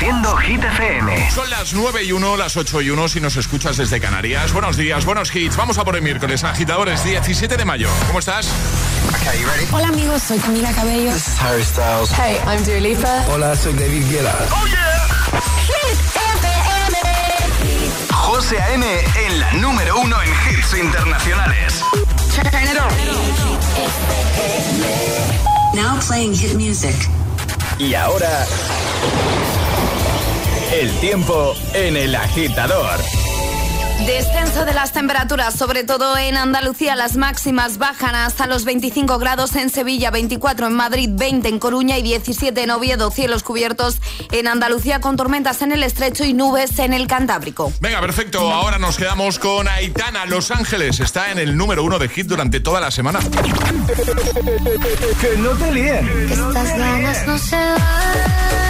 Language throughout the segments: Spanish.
Haciendo Hit FM. Son las 9 y 1, las 8 y 1 si nos escuchas desde Canarias. Buenos días, buenos hits. Vamos a por el miércoles, agitadores, 17 de mayo. ¿Cómo estás? Hola amigos, soy Camila Cabello. This is Harry Styles. Hey, I'm Dua Lipa. Hola, soy David Guetta. ¡Oh, yeah! Hit FM. José A.M. en la número uno en hits internacionales. Turn it on. Now playing hit music. Y ahora... El tiempo en el agitador. Descenso de las temperaturas, sobre todo en Andalucía, las máximas bajan hasta los 25 grados en Sevilla, 24 en Madrid, 20 en Coruña y 17 en Oviedo. Cielos cubiertos en Andalucía con tormentas en el estrecho y nubes en el Cantábrico. Venga, perfecto. Ahora nos quedamos con Aitana, Los Ángeles. Está en el número uno de hit durante toda la semana. que no te líen. Estas ganas no se van.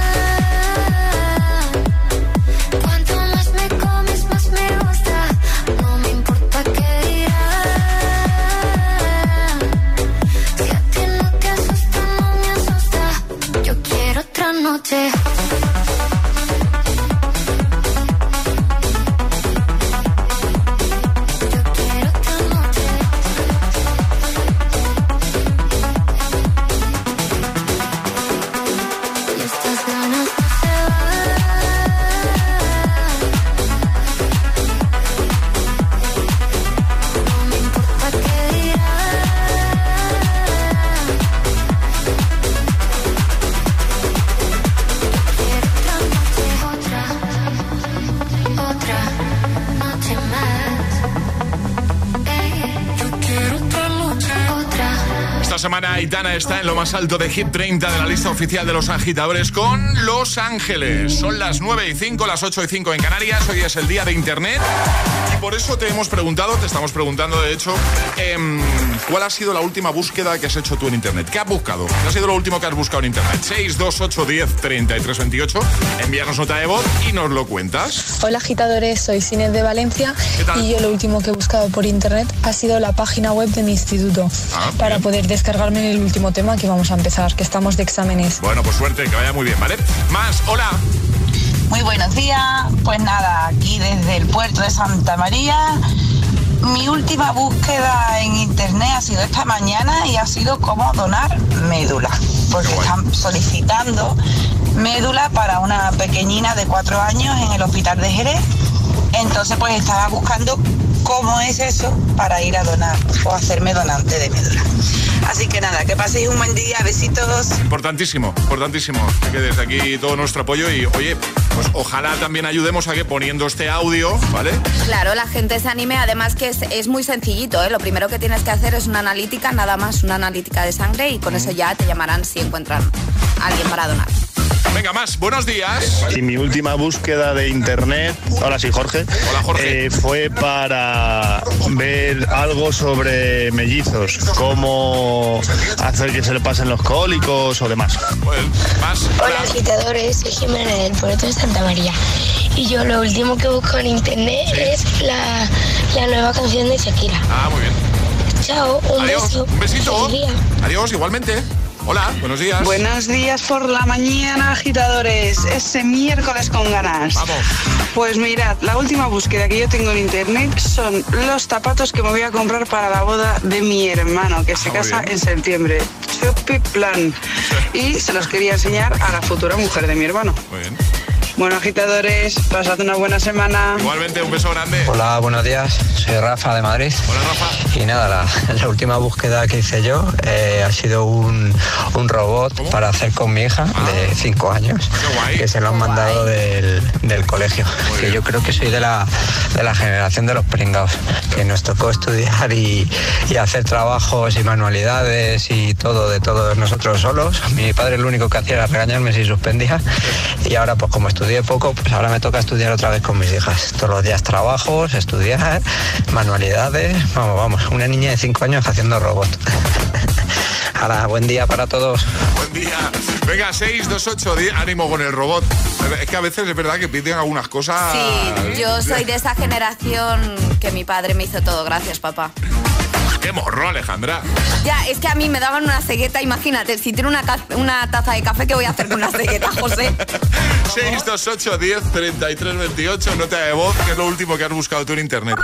Está en lo más alto de Hit 30 de la lista oficial de los agitadores con Los Ángeles. Son las 9 y 5, las 8 y 5 en Canarias. Hoy es el día de Internet. Y por eso te hemos preguntado, te estamos preguntando de hecho, em, ¿cuál ha sido la última búsqueda que has hecho tú en Internet? ¿Qué has buscado? ¿Qué ha sido lo último que has buscado en Internet? 628 10 33 28. Envíanos nota de voz y nos lo cuentas. Hola agitadores, soy Cines de Valencia ¿Qué tal? y yo lo último que he buscado por internet ha sido la página web de mi instituto Ah, para bien. poder descargarme el último tema que vamos a empezar, que estamos de exámenes. Bueno, pues suerte, que vaya muy bien, ¿vale? Más, hola. Muy buenos días. Pues nada, aquí desde el puerto de Santa María. Mi última búsqueda en internet ha sido esta mañana y ha sido cómo donar médula. Porque están solicitando médula para una pequeñina de cuatro años en el hospital de Jerez. Entonces pues estaba buscando cómo es eso para ir a donar o hacerme donante de médula. Así que nada, que paséis un buen día, besitos. Importantísimo, importantísimo. Que desde aquí todo nuestro apoyo y, oye, pues ojalá también ayudemos a que poniendo este audio, ¿vale? Claro, la gente se anime, además que es, es muy sencillito, ¿eh? lo primero que tienes que hacer es una analítica, nada más una analítica de sangre y con eso ya te llamarán si encuentran a alguien para donar. Venga, más. Buenos días. Y mi última búsqueda de internet, ahora sí, Jorge, Hola, Jorge. eh, fue para ver algo sobre mellizos, cómo hacer que se le pasen los cólicos o demás. Más. Hola agitadores, soy Jimena del puerto de Santa María y yo lo último que busco en internet es la, la nueva canción de Shakira. Ah, muy bien. Chao, un Adiós. beso. Un besito. Adiós, igualmente. Hola, buenos días. Buenos días por la mañana, agitadores. Ese miércoles con ganas. Vamos. Pues mirad, la última búsqueda que yo tengo en internet son los zapatos que me voy a comprar para la boda de mi hermano, que se Ah, casa bien. en septiembre. Chupi plan. Y se los quería enseñar a la futura mujer de mi hermano. Muy bien. Bueno, agitadores, pasad una buena semana. Igualmente, un beso grande. Hola, buenos días. Soy Rafa de Madrid. Hola, Rafa. Y nada, la, la última búsqueda que hice yo eh, ha sido un, un robot ¿Cómo? para hacer con mi hija de 5 años, Qué guay. que se lo han mandado del, del colegio. Muy que bien. yo creo que soy de la, de la generación de los pringados, que nos tocó estudiar y, y hacer trabajos y manualidades y todo de todos nosotros solos. Mi padre lo único que hacía era regañarme si suspendía y ahora pues como estudié poco, pues ahora me toca estudiar otra vez con mis hijas. Todos los días trabajos, estudiar, manualidades. Vamos, vamos, una niña de 5 años haciendo robot. Ahora, buen día para todos. Buen día. Venga, 628, di- ánimo con el robot. Es que a veces es verdad que piden algunas cosas. Sí, yo soy de esa generación que mi padre me hizo todo. Gracias, papá. Qué morro, Alejandra. Ya, es que a mí me daban una cegueta, imagínate, si tiene una, una taza de café, ¿qué voy a hacer con una cegueta, José? 628 10 33 28, nota de voz, que es lo último que has buscado tú en internet.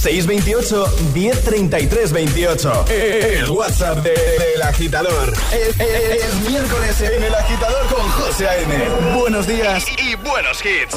628 1033 28. El WhatsApp de- del agitador. Es, es- es miércoles en el agitador con José A.M. Buenos días. Y, y buenos hits.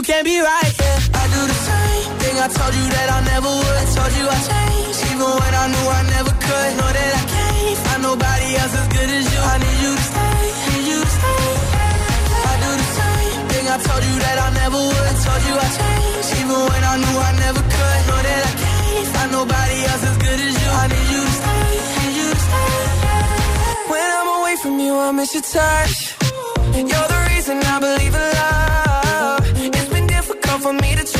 you can't be right here. I do the same thing I told you that I never would. I told you I changed, even when I knew I never could. Know that I can't find nobody else as good as you. I need you to stay, need you to stay. I do the same thing I told you that I never would. I told you I changed, even when I knew I never could. Know that I can't find nobody else as good as you. I need you to stay, need you to stay. When I'm away from you, I miss your touch. You're the reason I believe in love. It's been difficult for me to trust.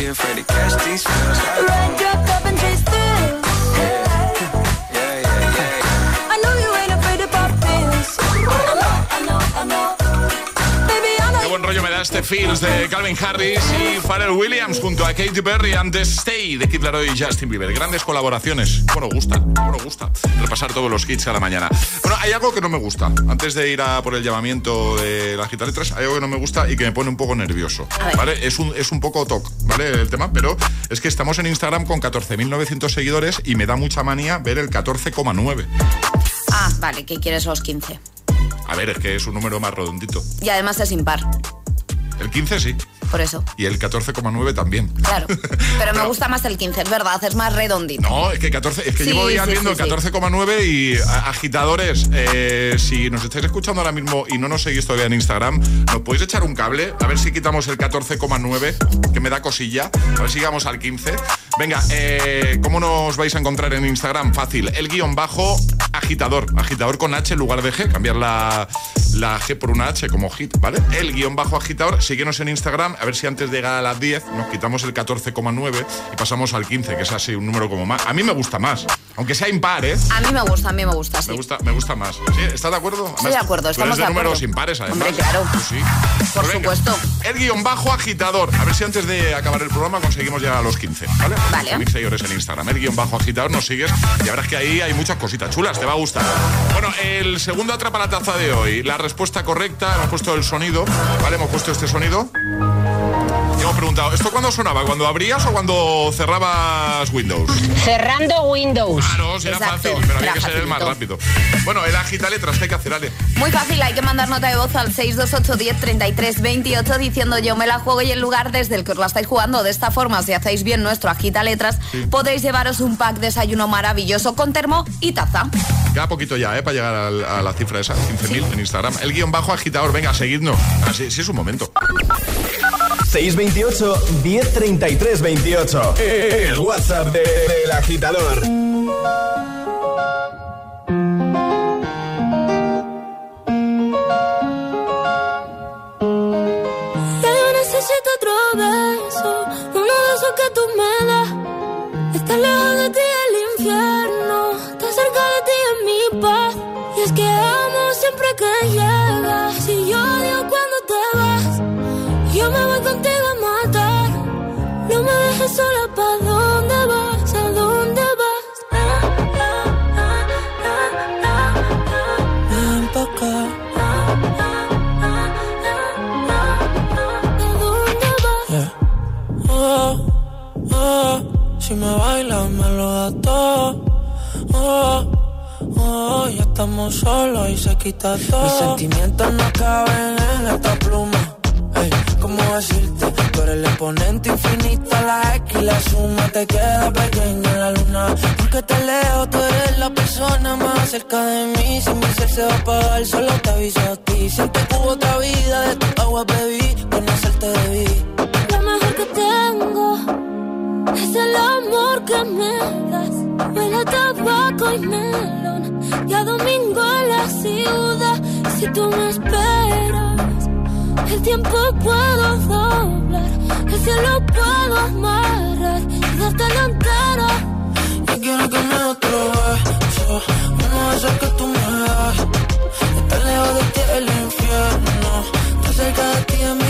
be afraid to catch these feels. Rollo me da este Feels de Calvin Harris y Pharrell Williams junto a Katy Perry and The Stay de Kid Laroi y Justin Bieber. Grandes colaboraciones. Bueno, gusta, bueno, gusta. Repasar todos los hits a la mañana. Bueno, hay algo que no me gusta. Antes de ir a por el llamamiento de las letras, hay algo que no me gusta y que me pone un poco nervioso. ¿Vale? Es un, es un poco toc, ¿vale? El tema, pero es que estamos en Instagram con 14.900 seguidores y me da mucha manía ver el 14,9. Ah, vale, que quieres los 15. A ver, es que es un número más redondito. Y además es impar, El 15 sí. Por eso. Y el 14,9 también. Claro. Pero me gusta más el 15, es verdad, es más redondito. No, es que 14, es que Sí, llevo días sí, viendo sí, sí. 14,9 y agitadores, eh, si nos estáis escuchando ahora mismo y no nos seguís todavía en Instagram, ¿nos podéis echar un cable? A ver si quitamos el 14,9, que me da cosilla. A ver si llegamos al 15. Venga, eh, ¿cómo nos vais a encontrar en Instagram? Fácil, el guion bajo agitador, agitador con H en lugar de G, cambiar la, la G por una H como hit, ¿vale? El guion bajo agitador, síguenos en Instagram, a ver si antes de llegar a las 10 nos quitamos el 14,9 y pasamos al 15, que es así un número como más. A mí me gusta más, aunque sea impar, ¿eh? A mí me gusta, a mí me gusta, sí. Me gusta, me gusta más. ¿Sí? ¿Estás de acuerdo? Estoy de acuerdo, estamos de, de números impares, además. Hombre, claro. Sí. Por Pues supuesto. El guion bajo agitador. A ver si antes de acabar el programa conseguimos llegar a los 15, ¿vale? Vale. Mil seguidores en Instagram. El guion bajo agitador, nos sigues y verás que ahí hay muchas cositas chulas, te va a gustar. Bueno, el segundo atrapa la taza de hoy. La respuesta correcta, hemos puesto el sonido, ¿vale? Hemos puesto este sonido. Hemos preguntado, ¿esto cuándo sonaba? ¿Cuando abrías o cuando cerrabas Windows? Cerrando Windows. Claro, si era Exacto, fácil, pero había que ser el más rápido. Bueno, el agita letras, ¿qué hay que hacer, Ale? Muy fácil, hay que mandar nota de voz al 628 10 33 28 diciendo yo me la juego y el lugar desde el que os la estáis jugando. De esta forma, si hacéis bien nuestro agita letras, podréis llevaros un pack desayuno maravilloso con termo y taza. Queda poquito ya, ¿eh? Para llegar al- a, la cifra esa, 15.000 en Instagram. El guion bajo agitador, venga, seguidnos. Así sí es un momento. 628 1033 28. El WhatsApp de- del agitador. Ya yo necesito otro beso, uno de esos que tú me das. Está lejos de ti el infierno, me lo da todo. Oh, oh, ya estamos solos y se quita todo. Mis sentimientos no caben en esta pluma. Hey, ¿cómo decirte? Tú eres el exponente infinito, la X y la suma te queda pequeña en la luna. Porque te leo, tú eres la persona más cerca de mí. Si mi ser se va a apagar, solo te aviso a ti. Siento que hubo otra vida, de tu agua bebí, conocerte debí. Lo mejor que tengo es el amor que me das. Huele a tabaco y melón, y a domingo en la ciudad. Si tú me esperas el tiempo puedo doblar, el cielo puedo amarrar y darte la entera. Yo quiero que me otro beso, uno de que tú me das. Estar lejos de ti el infierno, estar cerca de ti es mi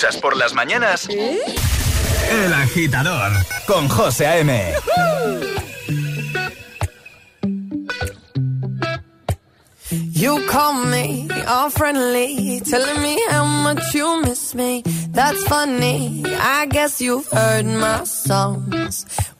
escuchas por las mañanas, El Agitador con José A.M. You call me all friendly, telling me how much you miss me. That's funny. I guess you've heard my songs.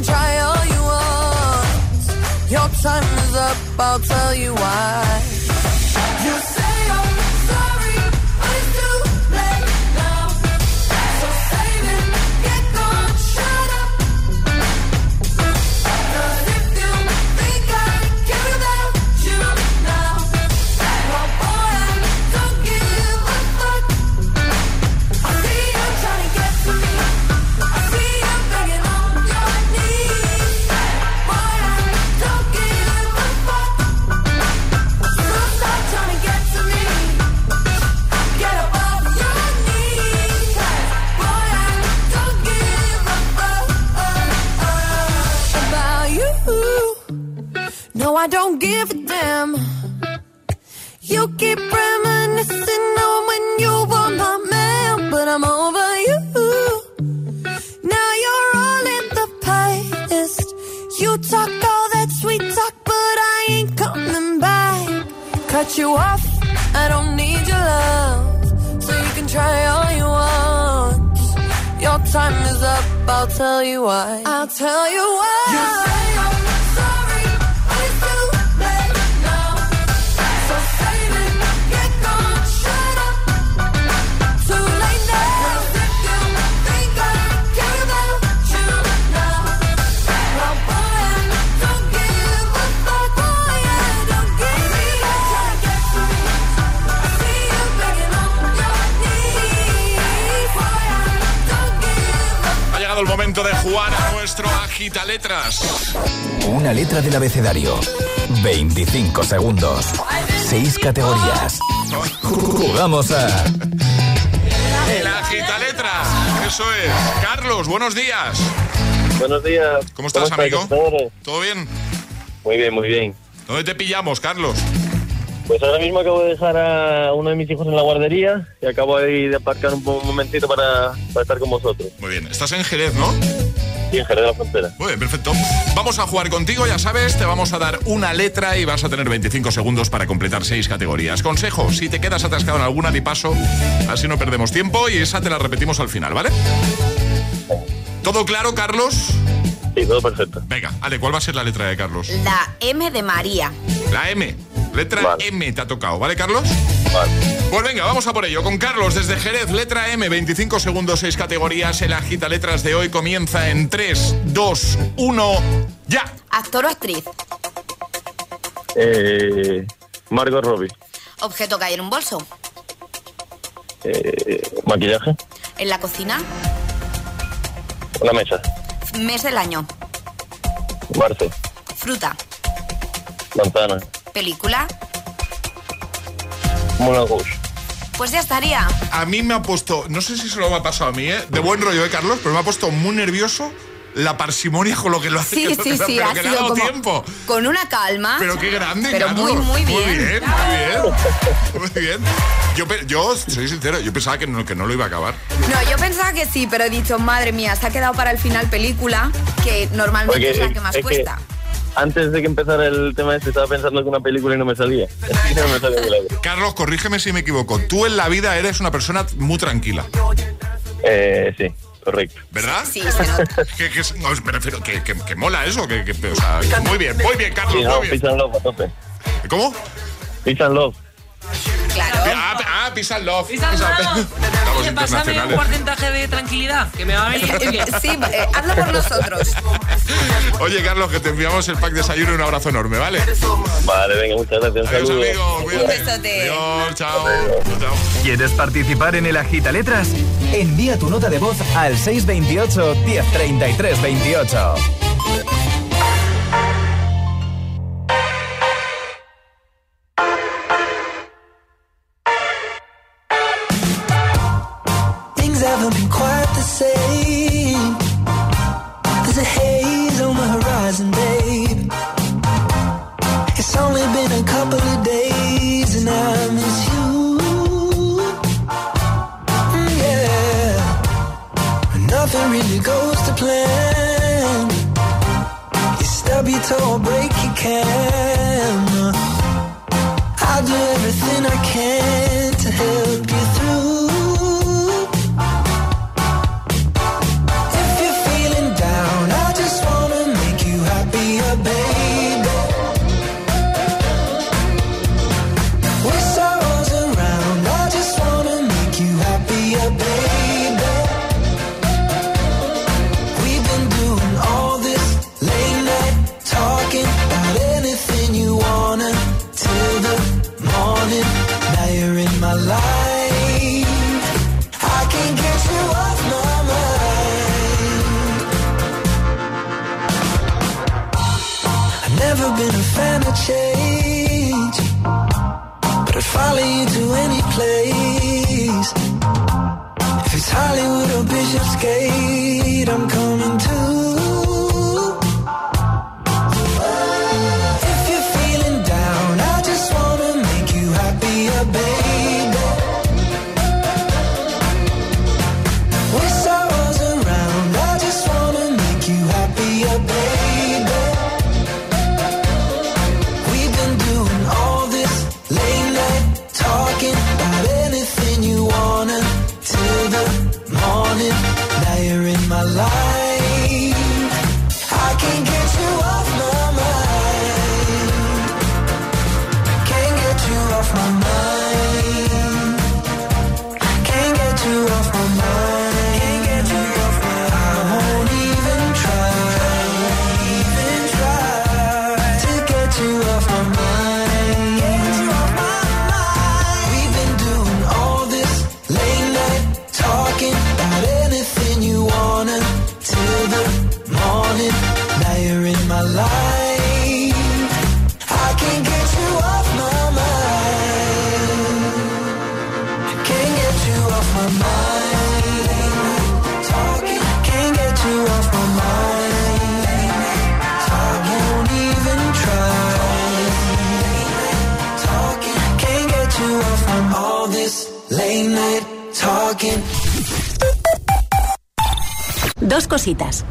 can try all you want. Your time is up. I'll tell you why. You cut you off. I don't need your love, so you can try all you want. Your time is up, I'll tell you why. I'll tell you why. letras. Una letra del abecedario. 25 segundos. 6 categorías. Jugamos a. El agita letras. Eso es. Carlos, buenos días. Buenos días. ¿Cómo estás, ¿Cómo amigo? ¿Todo bien? Muy bien, muy bien. ¿Dónde te pillamos, Carlos? Pues ahora mismo acabo de dejar a uno de mis hijos en la guardería y acabo de, aparcar un, momentito para, estar con vosotros. Muy bien, estás en Jerez, ¿no? Sí, en Jerez de la Frontera. Muy bien, perfecto. Vamos a jugar contigo, ya sabes, te vamos a dar una letra y vas a tener 25 segundos para completar seis categorías. Consejo, si te quedas atascado en alguna, di paso, así no perdemos tiempo y esa te la repetimos al final, ¿vale? ¿Todo claro, Carlos? Sí, todo perfecto. Venga, Ale, ¿cuál va a ser la letra de Carlos? La M de María. La M. Letra M te ha tocado, ¿vale, Carlos? Vale. Pues venga, vamos a por ello. Con Carlos desde Jerez, letra M, 25 segundos, 6 categorías. El agita letras de hoy comienza en 3, 2, 1, ya. Actor o actriz. Eh, Margot Robbie. Objeto que hay en un bolso. Eh, maquillaje. En la cocina. La mesa. Mes del año. Marzo. Fruta. Manzana. Película. Moulin Rouge. Pues ya estaría. A mí me ha puesto, no sé si se lo ha pasado a mí, ¿eh? de buen rollo, ¿eh, Carlos? Pero me ha puesto muy nervioso la parsimonia con lo que lo hace. Sí, que- sí, sí, pero ha que le ha sido dado como tiempo. con una calma. Pero qué grande, Pero Carlos. muy, muy bien. Muy bien, muy bien. Muy bien. Yo, soy sincero, yo pensaba que no, que no lo iba a acabar. No, yo pensaba que sí, pero he dicho, madre mía, se ha quedado para el final película, que normalmente Porque es la que más es que cuesta. Antes de que empezara el tema este estaba pensando en una película y no me salía. No me. Carlos, corrígeme si me equivoco. Tú en la vida eres una persona muy tranquila, Eh, sí, correcto. ¿verdad? Sí, se nota. que, que, no, me refiero, que, que, que mola eso. Que, que- o sea, que muy bien, muy bien, Carlos, Sí, no, muy bien. Peace and Love a tope. ¿Cómo? Peace and Love. Claro. Ah, ah, Peace and Love. Peace and love. Estamos Oye, pásame un porcentaje de tranquilidad, que me va a venir. Sí, eh, hazlo por nosotros. Oye, Carlos, que te enviamos el pack de desayuno y un abrazo enorme, ¿vale? Vale, venga, muchas gracias. Un Adiós, saludo. amigo. Un besote. Adiós, chao. Chao. ¿Quieres participar en el Agita Letras? Envía tu nota de voz al 628 1033 28.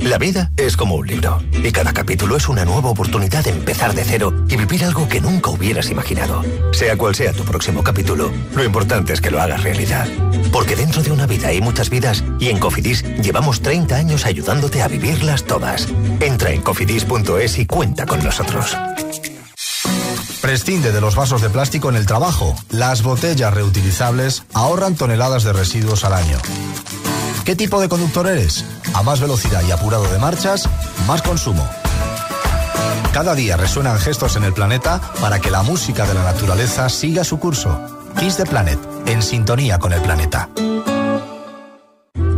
La vida es como un libro y cada capítulo es una nueva oportunidad de empezar de cero y vivir algo que nunca hubieras imaginado. Sea cual sea tu próximo capítulo, lo importante es que lo hagas realidad. Porque dentro de una vida hay muchas vidas y en Cofidis llevamos 30 años ayudándote a vivirlas todas. Entra en cofidis.es y cuenta con nosotros. Prescinde de los vasos de plástico en el trabajo. Las botellas reutilizables ahorran toneladas de residuos al año. ¿Qué tipo de conductor eres? A más velocidad y apurado de marchas, más consumo. Cada día resuenan gestos en el planeta para que la música de la naturaleza siga su curso. Kiss the Planet, en sintonía con el planeta.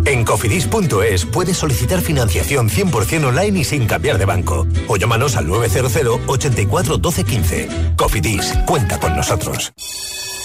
En cofidis.es puedes solicitar financiación 100% online y sin cambiar de banco. O llámanos al 900 84 12 15. Cofidis, cuenta con nosotros.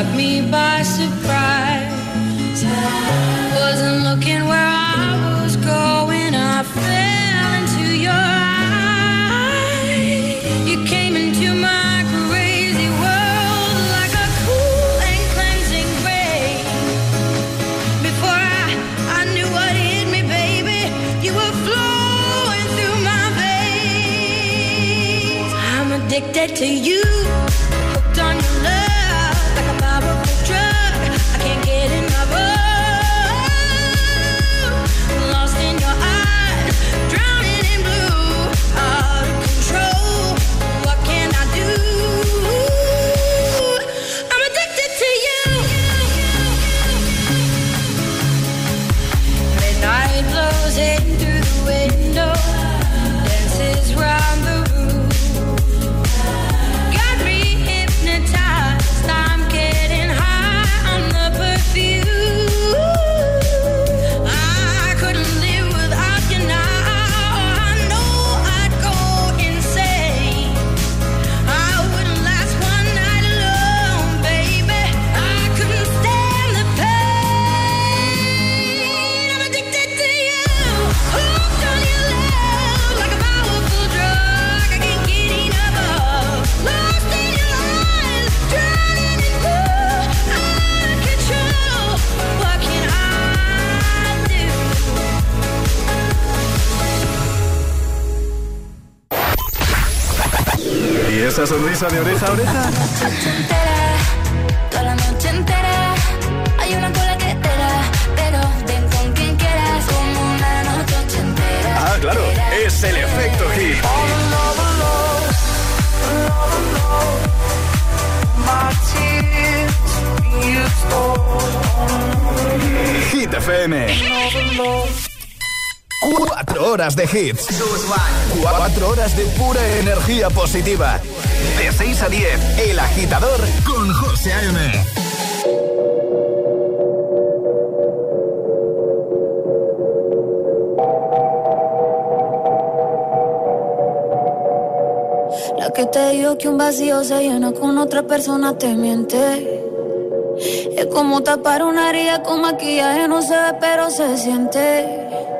Caught me by surprise. Wasn't looking where I was going. I fell into your eyes. You came into my crazy world like esa de oreja a oreja? Toda la noche entera hay una cola que te da, pero ven con quien quieras como una noche entera. Ah, claro, es el efecto hit. Hit FM. Cuatro horas de hits. Cuatro horas de pura energía positiva con José A.M. La que te dijo que un vacío se llena con otra persona te miente. Es como tapar una herida con maquillaje, no se ve, pero se siente.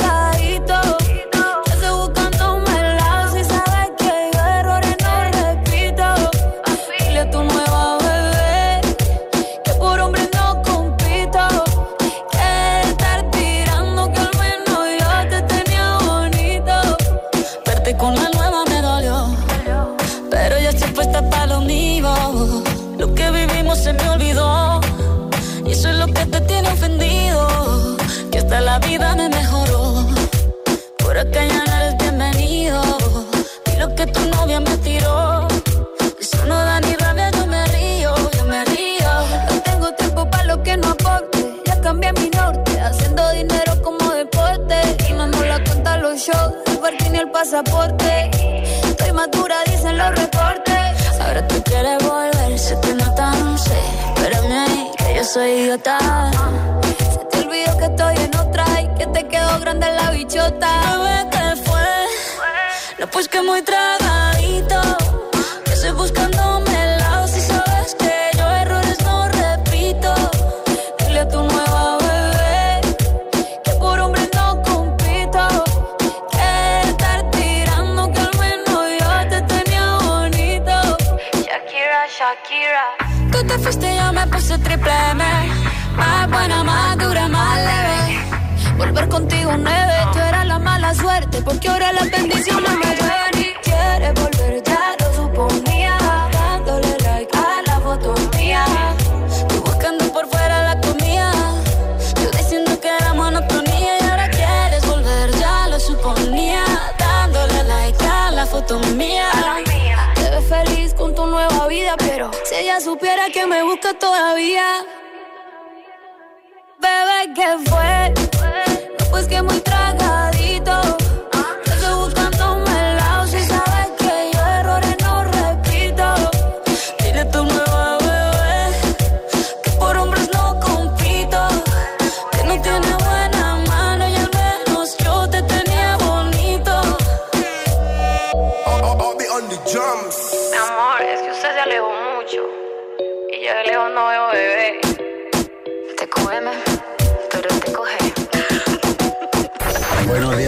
Pasaporte. Estoy madura, dicen los reportes. Ahora tú quieres volver, se te nota, no sé. Espérame ahí, que yo soy idiota. Se te olvidó que estoy en otra y que te quedó grande la bichota. Bebé, ¿qué fue? No, pues que muy tragadito. Triple M. Más buena, más dura, más leve. Volver contigo nueve, tú eras la mala suerte, porque ahora las bendiciones me llueven quieres volver, ya lo suponía, dándole like a la foto mía, tú buscando por fuera la comida, yo diciendo que era monotonía y ahora quieres volver, ya lo suponía, dándole like a la foto mía. Te ves feliz con tu nueva vida, ella supiera que me busca todavía. Bebé, ¿qué fue? Pues que muy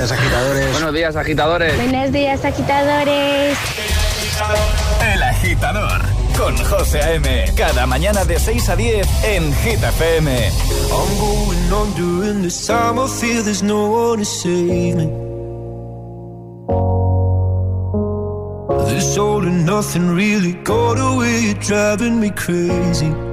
días, agitadores. Buenos días, agitadores. Buenos días, agitadores. El agitador con José A.M. Cada mañana de 6 a 10 en Hit FM. I'm going on during this time. I feel there's no one to save me. This all and nothing really got away. You're driving me crazy.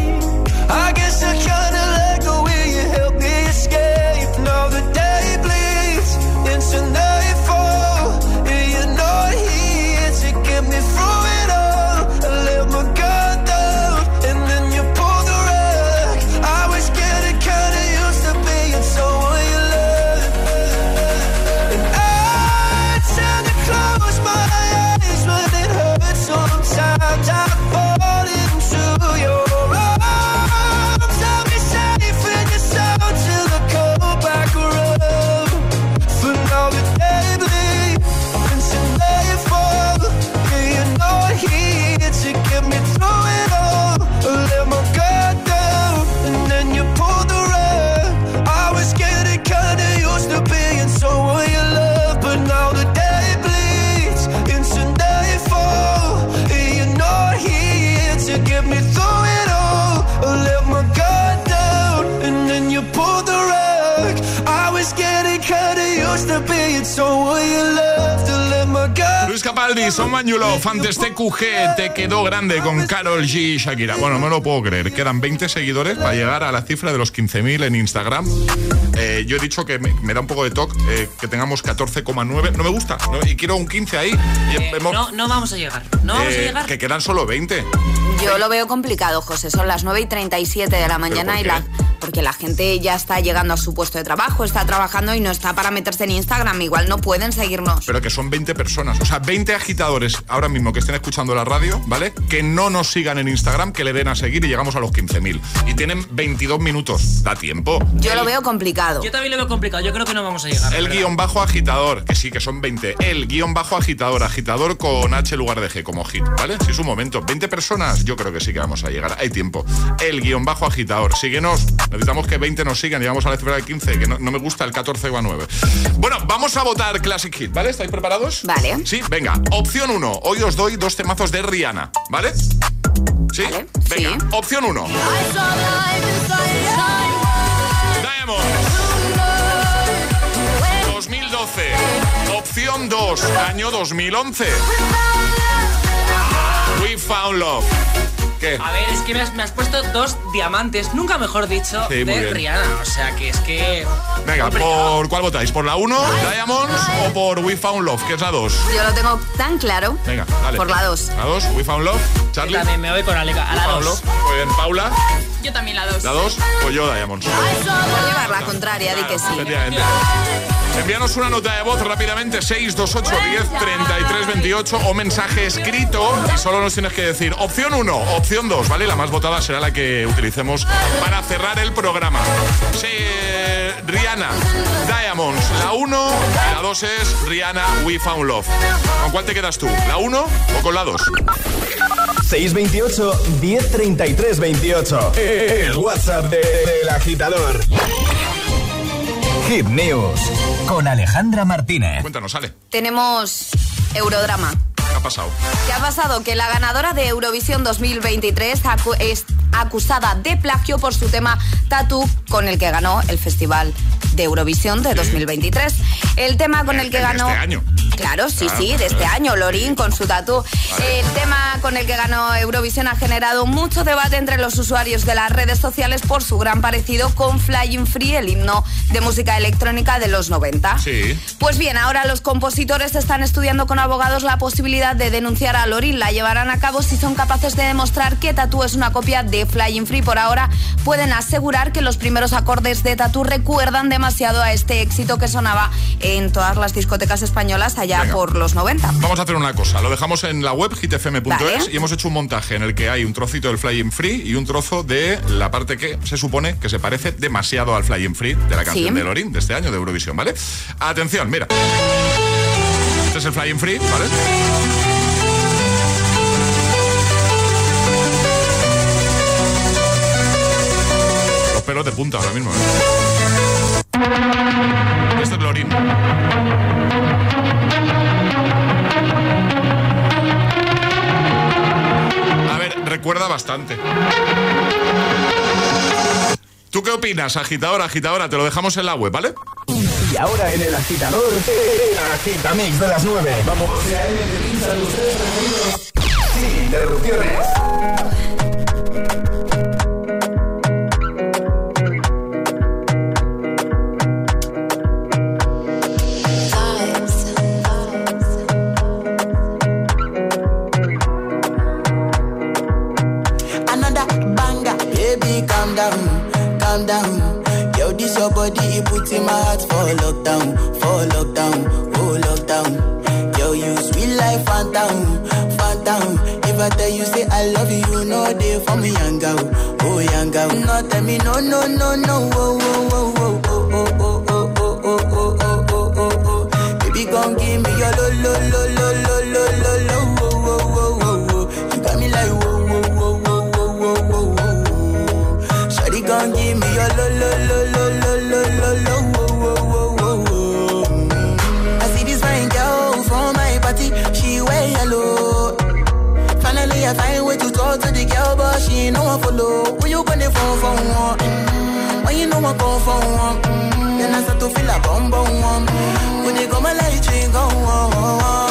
Someone You Love, antes TQG, te quedó grande con Carol G y Shakira. Bueno, no lo puedo creer. Quedan 20 seguidores para llegar a la cifra de los 15.000 en Instagram. Eh, yo he dicho que me, me da un poco de toque eh, que tengamos 14,9. No me gusta. ¿no? Y quiero un 15 ahí. Y Eh, hemos- no, no vamos a llegar. No vamos a eh, llegar. que quedan solo 20. Yo lo veo complicado, José. Son las 9 y 37 de la mañana y la. Porque la gente ya está llegando a su puesto de trabajo, está trabajando y no está para meterse en Instagram. Igual no pueden seguirnos. Pero que son 20 personas. O sea, 20 agitadores ahora mismo que estén escuchando la radio, ¿vale? Que no nos sigan en Instagram, que le den a seguir y llegamos a los 15.000. Y tienen 22 minutos. Da tiempo. Yo lo veo complicado. Yo también lo veo complicado. Yo creo que no vamos a llegar. El guion bajo agitador, que sí, que son 20. El guion bajo agitador, agitador con H en lugar de G, como hit, ¿vale? Si es un momento. 20 personas, yo creo que sí que vamos a llegar. Hay tiempo. El guion bajo agitador. Síguenos. Necesitamos que 20 nos sigan. Llegamos a la cifra de 15, que no, no me gusta el 14,9. Bueno, vamos a votar Classic Hit, ¿vale? ¿Estáis preparados? Vale. Sí, venga. Opción 1. Hoy os doy dos temazos de Rihanna, ¿vale? ¿Sí? Venga, opción 1. Diamond. 2012. Opción 2, año 2011. We Found Love. ¿Qué? A ver, es que me has, me has puesto dos diamantes, nunca mejor dicho, Sí, de bien. Rihanna. O sea que es que. Venga, ¿por cuál votáis? ¿Por la 1, Diamonds, o por We Found Love, que es la 2? Yo lo tengo tan claro. Venga, dale. Por la 2. La 2, We Found Love. Charlie. Yo también me voy con Aleca. A la Found 2. Love. Muy bien, Paula. Yo también la 2. La 2, pues yo Diamonds. Voy a llevar la contraria, di que sí. Efectivamente. Envíanos una nota de voz rápidamente 628 10 33 28 o mensaje escrito y solo nos tienes que decir opción 1, opción 2, ¿vale? La más votada será la que utilicemos para cerrar el programa. Sí, Rihanna, Diamonds, la 1, la 2 es Rihanna, We Found Love. ¿Con cuál te quedas tú? ¿La 1 o con la 2? 628 1033 28. El WhatsApp de- del agitador. Hit News con Alejandra Martínez. Cuéntanos, sale. Tenemos Eurodrama. ¿Qué ha pasado? ¿Qué ha pasado? Que la ganadora de Eurovisión 2023 acu- es acusada de plagio por su tema Tattoo, con el que ganó el Festival de Eurovisión de 2023. El tema con el que ganó... este año. Claro, sí, Ah, sí, de este año, Lorín con su tatú. El tema con el que ganó Eurovisión ha generado mucho debate entre los usuarios de las redes sociales por su gran parecido con Flying Free, el himno de música electrónica de los 90. Sí. Pues bien, ahora los compositores están estudiando con abogados la posibilidad de denunciar a Lorin. La llevarán a cabo si son capaces de demostrar que Tatú es una copia de Flying Free. Por ahora pueden asegurar que los primeros acordes de Tatú recuerdan demasiado a este éxito que sonaba en todas las discotecas españolas allá Venga. por los 90. Vamos a hacer una cosa, lo dejamos en la web hitfm.es Vale. y hemos hecho un montaje en el que hay un trocito del Flying Free y un trozo de la parte que se supone que se parece demasiado al Flying Free de la canción Sí. de Lorin de este año de Eurovisión, ¿vale? Atención, mira. Este es el Flying Free, ¿vale? Los pelos de punta ahora mismo, ¿eh? Este es Lorin. A ver, recuerda bastante. ¿Tú qué opinas, agitadora, agitadora? Te lo dejamos en la web, ¿vale? Y ahora en el agitador, el agitamix de las 9. Vamos. Sin interrupciones. Calm down. Yo, this your body, it puts in my heart for lockdown, for lockdown, oh lockdown. Yo, you sweet life, phantom, phantom. If I tell you say I love you, you know they for me, young girl, oh young girl. No, tell me no, no, no, no, oh, oh, oh, oh, oh, oh, oh, oh, oh, oh, oh, oh, oh, oh, oh. Baby, gon' give me your lo, lo, lo, lo, lo, lo, lo, you know I you gonna fall for? One? Mm-hmm. When you know I go for one. Then I start to feel a bum. When you go my you go.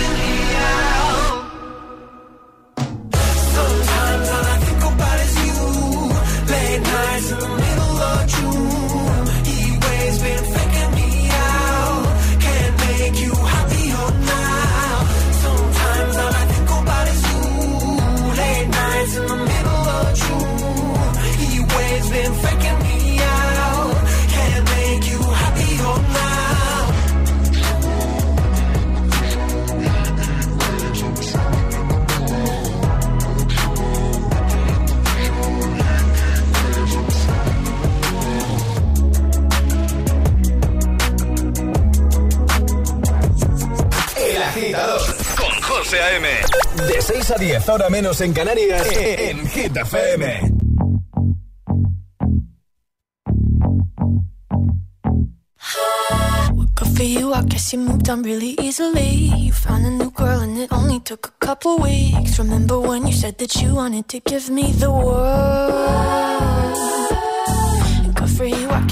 José A.M. De 6 a 10, hora menos en Canarias, eh, eh, en Hit FM. Good for you, I guess you moved on really easily. You found a new girl and it only took a couple weeks. Remember when you said that you wanted to give me the world?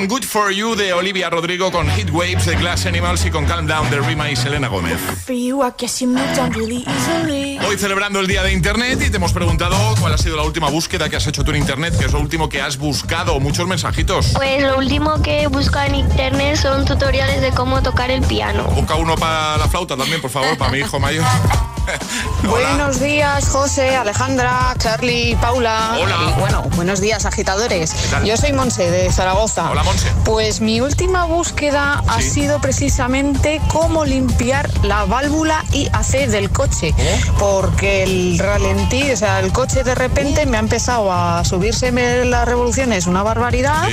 con Good For You de Olivia Rodrigo, con Heat Waves de Glass Animals y con Calm Down de Rima y Selena Gómez. For you, I guess you moved on really easily. Hoy celebrando el Día de Internet y te hemos preguntado cuál ha sido la última búsqueda que has hecho tú en Internet, que es lo último que has buscado. Muchos mensajitos. Pues lo último que he buscado en internet son tutoriales de cómo tocar el piano. Busca uno para la flauta también, por favor, para mi hijo mayor. Buenos días, José, Alejandra, Charlie, Paula. Hola. Y bueno, buenos días, agitadores. Yo soy Monse de Zaragoza. Hola, Monse. Pues mi última búsqueda ha sido precisamente cómo limpiar la válvula IAC del coche. ¿Eh? Porque el ralentí, o sea, el coche de repente me ha empezado a subirse las revoluciones una barbaridad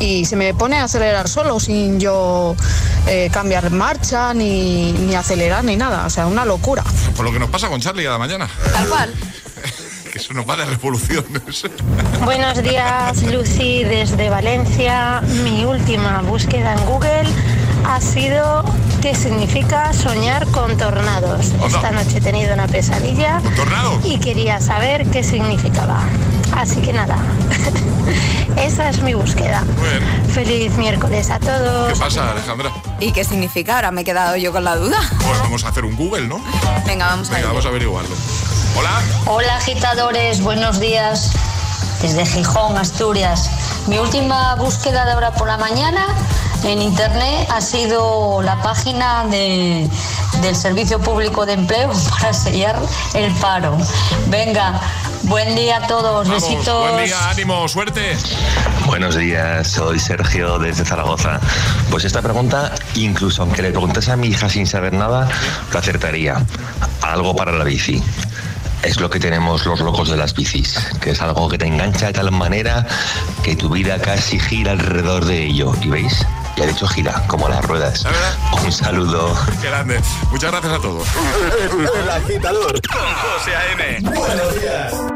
y se me pone a acelerar solo sin yo eh, cambiar marcha ni, ni acelerar ni nada. O sea, una locura. Por lo que nos pasa con Charlie cada mañana. Tal cual. Que eso nos va de revoluciones. Buenos días, Lucy, desde Valencia. Mi última búsqueda en Google ha sido qué significa soñar con tornados. Esta noche he tenido una pesadilla y quería saber qué significaba. Así que nada, esa es mi búsqueda. Feliz miércoles a todos. ¿Qué pasa, Alejandra? ¿Y qué significa? Ahora me he quedado yo con la duda. Pues vamos a hacer un Google, ¿no? Venga, vamos a Venga, ver. vamos a averiguarlo. Hola. Hola agitadores, buenos días. Desde Gijón, Asturias. Mi última búsqueda de ahora por la mañana en internet ha sido la página de- del Servicio Público de Empleo para sellar el paro. Venga, buen día a todos, Vamos, besitos. buen día, ánimo, suerte. Buenos días, soy Sergio desde Zaragoza. Pues esta pregunta, incluso aunque le preguntase a mi hija sin saber nada, lo acertaría. Algo para la bici. Es lo que tenemos los locos de las bicis, que es algo que te engancha de tal manera que tu vida casi gira alrededor de ello. ¿Y veis? y ha dicho gira, como las ruedas. Un saludo. Qué grande. Muchas gracias a todos. El agitador Con José A.M. Buenos días.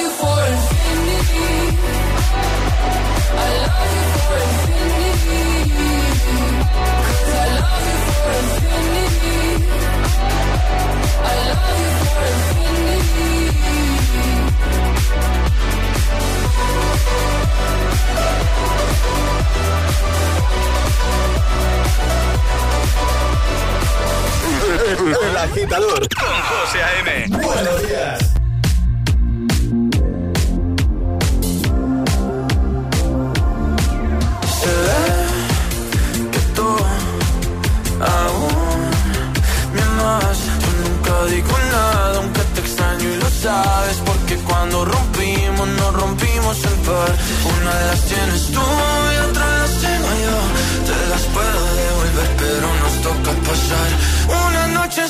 El agitador Con José A.M. Buenos días. Se ve que tú aún me amas. Yo nunca digo nada, aunque te extraño y lo sabes. Porque cuando rompimos, nos rompimos en par. Una de las tienes tú y otra las tengo yo. Te las puedo devolver, pero nos toca pasar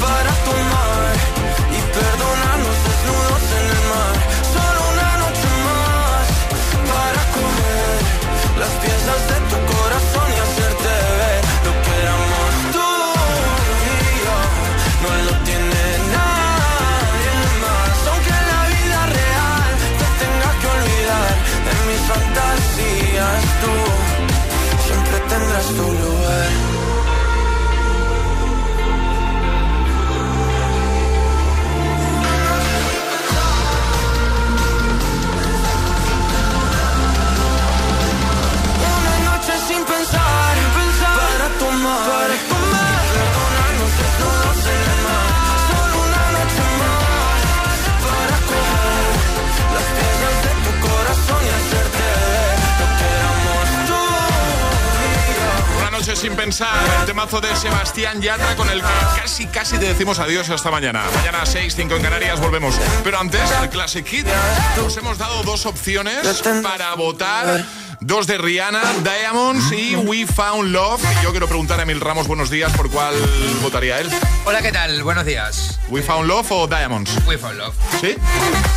para tomar y perdonarnos desnudos en el mar. Solo una noche más para comer las es sin pensar, el temazo de Sebastián Yatra con el que casi, casi te decimos adiós hasta mañana. Mañana a 6, 5 en Canarias, volvemos. Pero antes, el Classic Hit, os hemos dado dos opciones para votar. Dos de Rihanna, Diamonds y We Found Love. Y yo quiero preguntar a Emil Ramos, buenos días, por cuál votaría él. Hola, ¿qué tal? Buenos días. ¿We Found Love o Diamonds? We found love. ¿Sí?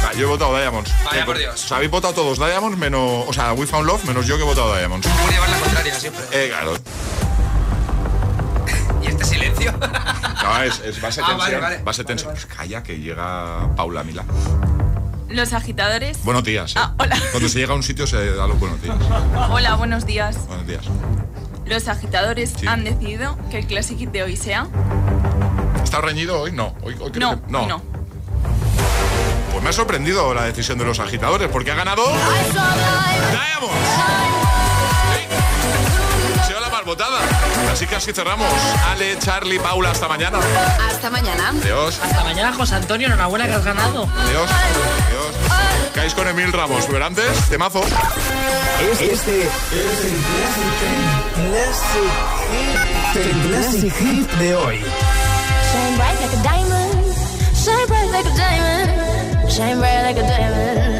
Ah, yo he votado Diamonds. Vaya Eh, por Dios. O sea, habéis votado todos Diamonds, menos. O sea, We Found Love, menos yo que he votado Diamonds. Por llevar la contraria siempre. Eh, claro. ¿Y este silencio? No, es, es base Ah, tensión. vale, vale. Base tensión. Pues calla, que llega Paula Mila. Los agitadores. Buenos días. eh. Ah, hola. Cuando se llega a un sitio se da los buenos días. Hola, buenos días. Buenos días. Los agitadores Sí. han decidido que el Classic Hit de hoy sea. ¿Está reñido hoy? No. Hoy, hoy creo No, que- hoy no. Pues me ha sorprendido la decisión de los agitadores, porque ha ganado. Diamonds. Votada. Así que así cerramos. Ale, Charlie, Paula, hasta mañana. Hasta mañana. Adiós. Hasta mañana, José Antonio. Enhorabuena que has ganado. Adiós. Adiós. Caéis con Emil Ramos, pero antes, temazo. Este es el Classic, el Classic Hit de hoy. Shine bright like a diamond. Shine bright like a diamond. Shine bright like a diamond.